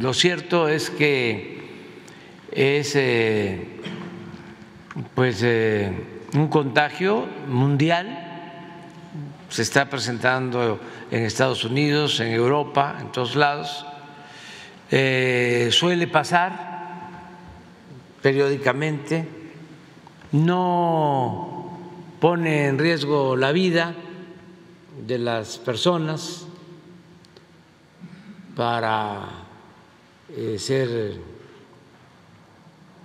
Lo cierto es que es eh, pues eh, un contagio mundial, se está presentando en Estados Unidos, en Europa, en todos lados. Eh, suele pasar periódicamente, no pone en riesgo la vida de las personas para eh, ser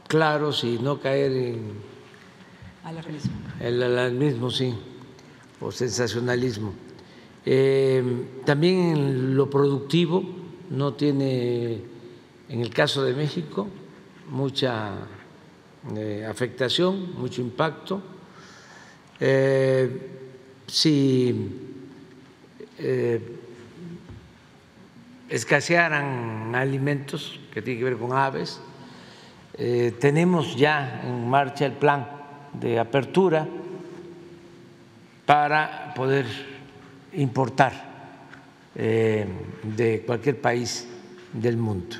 claros y no caer en el alarmismo, sí, o sensacionalismo. Eh, también en lo productivo no tiene, en el caso de México, mucha eh, afectación, mucho impacto. si escasearan alimentos que tienen que ver con aves. Eh, tenemos ya en marcha el plan de apertura para poder importar eh, de cualquier país del mundo,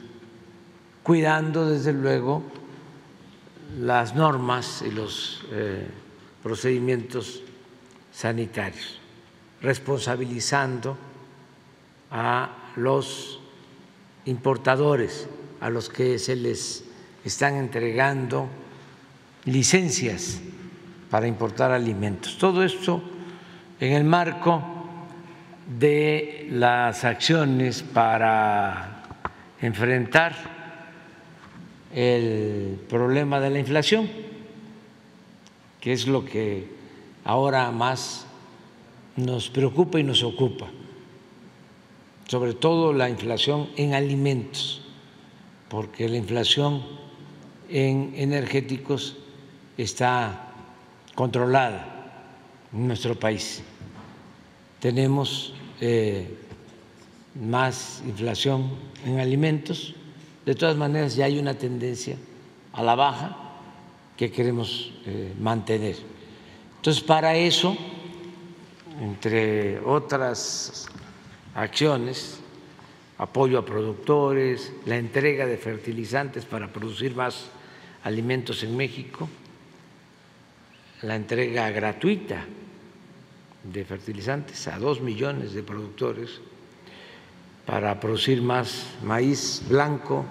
cuidando desde luego las normas y los eh, procedimientos sanitarios, responsabilizando a los importadores a los que se les están entregando licencias para importar alimentos. Todo esto en el marco de las acciones para enfrentar el problema de la inflación, que es lo que ahora más nos preocupa y nos ocupa sobre todo la inflación en alimentos, porque la inflación en energéticos está controlada en nuestro país. Tenemos eh, más inflación en alimentos, de todas maneras ya hay una tendencia a la baja que queremos eh, mantener. Entonces, para eso, entre otras acciones, apoyo a productores, la entrega de fertilizantes para producir más alimentos en México, la entrega gratuita de fertilizantes a dos millones de productores para producir más maíz blanco,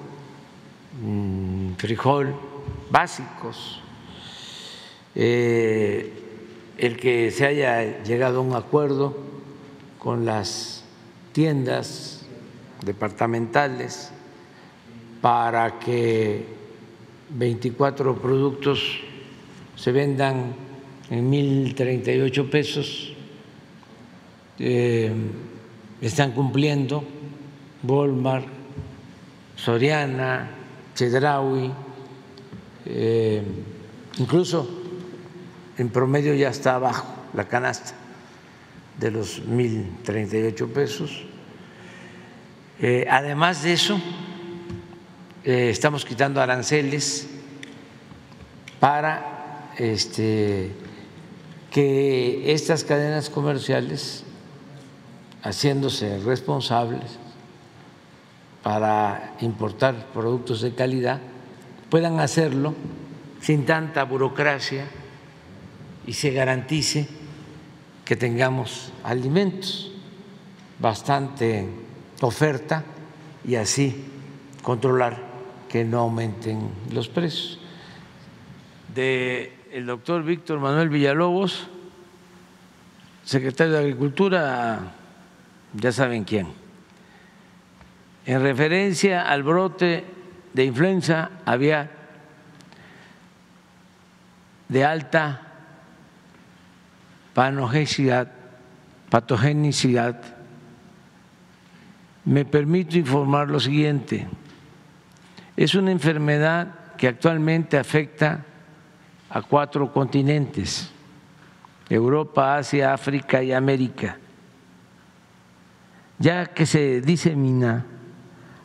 mm, frijol, básicos. Eh, el que se haya llegado a un acuerdo con las tiendas departamentales para que 24 productos se vendan en 1.038 pesos. Eh, están cumpliendo Walmart, Soriana, Chedraui, eh, incluso en promedio ya está abajo la canasta de los 1.038 pesos. Eh, además de eso, eh, estamos quitando aranceles para este, que estas cadenas comerciales, haciéndose responsables para importar productos de calidad, puedan hacerlo sin tanta burocracia y se garantice que tengamos alimentos, bastante oferta y así controlar que no aumenten los precios. De el doctor Víctor Manuel Villalobos, secretario de Agricultura, ya saben quién. En referencia al brote de influenza había de alta patogenicidad, me permito informar lo siguiente. Es una enfermedad que actualmente afecta a cuatro continentes, Europa, Asia, África y América, ya que se disemina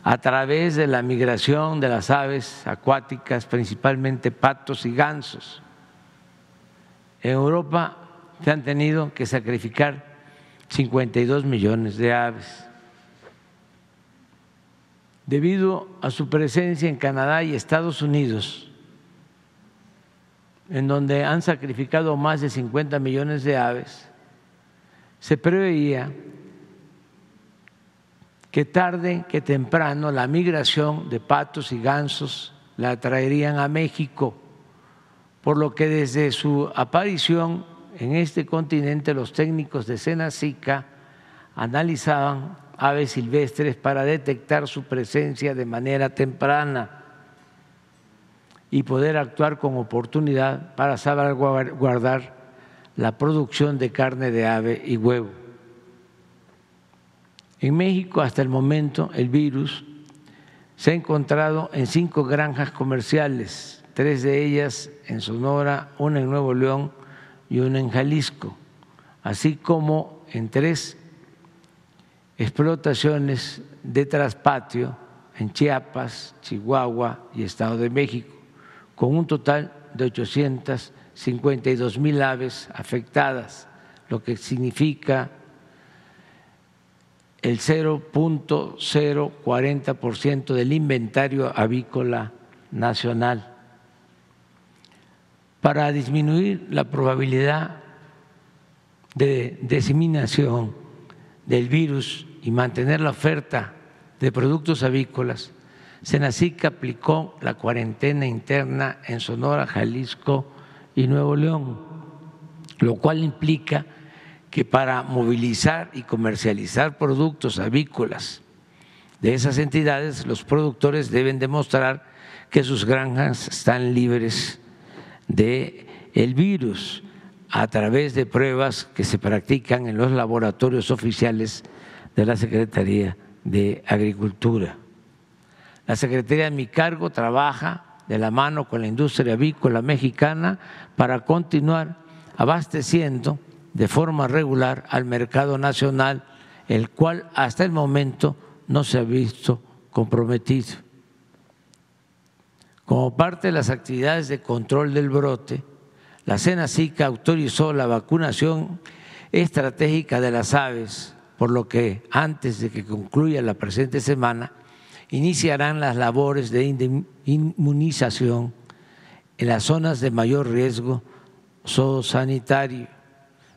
a través de la migración de las aves acuáticas, principalmente patos y gansos. En Europa se han tenido que sacrificar 52 millones de aves. debido a su presencia en Canadá y Estados Unidos, en donde han sacrificado más de 50 millones de aves, se preveía que tarde que temprano la migración de patos y gansos la traerían a México, por lo que desde su aparición en este continente los técnicos de Senacica analizaban aves silvestres para detectar su presencia de manera temprana y poder actuar con oportunidad para salvaguardar la producción de carne de ave y huevo. En México, hasta el momento, el virus se ha encontrado en cinco granjas comerciales, tres de ellas en Sonora, una en Nuevo León y una en Jalisco, así como en tres explotaciones de traspatio en Chiapas, Chihuahua y Estado de México, con un total de 852 mil aves afectadas, lo que significa el 0.040% del inventario avícola nacional. Para disminuir la probabilidad de diseminación del virus y mantener la oferta de productos avícolas, Senacica aplicó la cuarentena interna en Sonora, Jalisco y Nuevo León, lo cual implica que para movilizar y comercializar productos avícolas de esas entidades, los productores deben demostrar que sus granjas están libres de el virus a través de pruebas que se practican en los laboratorios oficiales de la Secretaría de Agricultura. La Secretaría de mi cargo trabaja de la mano con la industria avícola mexicana para continuar abasteciendo de forma regular al mercado nacional, el cual hasta el momento no se ha visto comprometido. Como parte de las actividades de control del brote, la SICA autorizó la vacunación estratégica de las aves, por lo que antes de que concluya la presente semana, iniciarán las labores de inmunización en las zonas de mayor riesgo zoosanitario.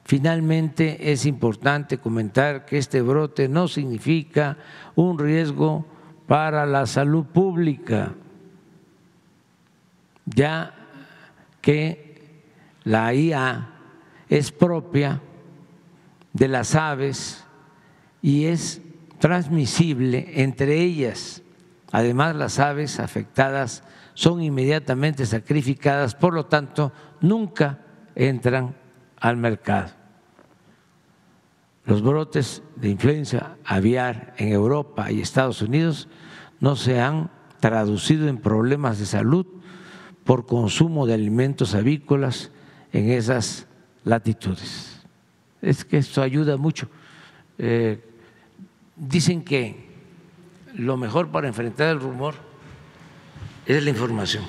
Finalmente, es importante comentar que este brote no significa un riesgo para la salud pública, ya que la IA es propia de las aves y es transmisible entre ellas. Además, las aves afectadas son inmediatamente sacrificadas, por lo tanto, nunca entran al mercado los brotes de influenza aviar en Europa y Estados Unidos no se han traducido en problemas de salud por consumo de alimentos avícolas en esas latitudes. Es que esto ayuda mucho. Eh, dicen que lo mejor para enfrentar el rumor es la información.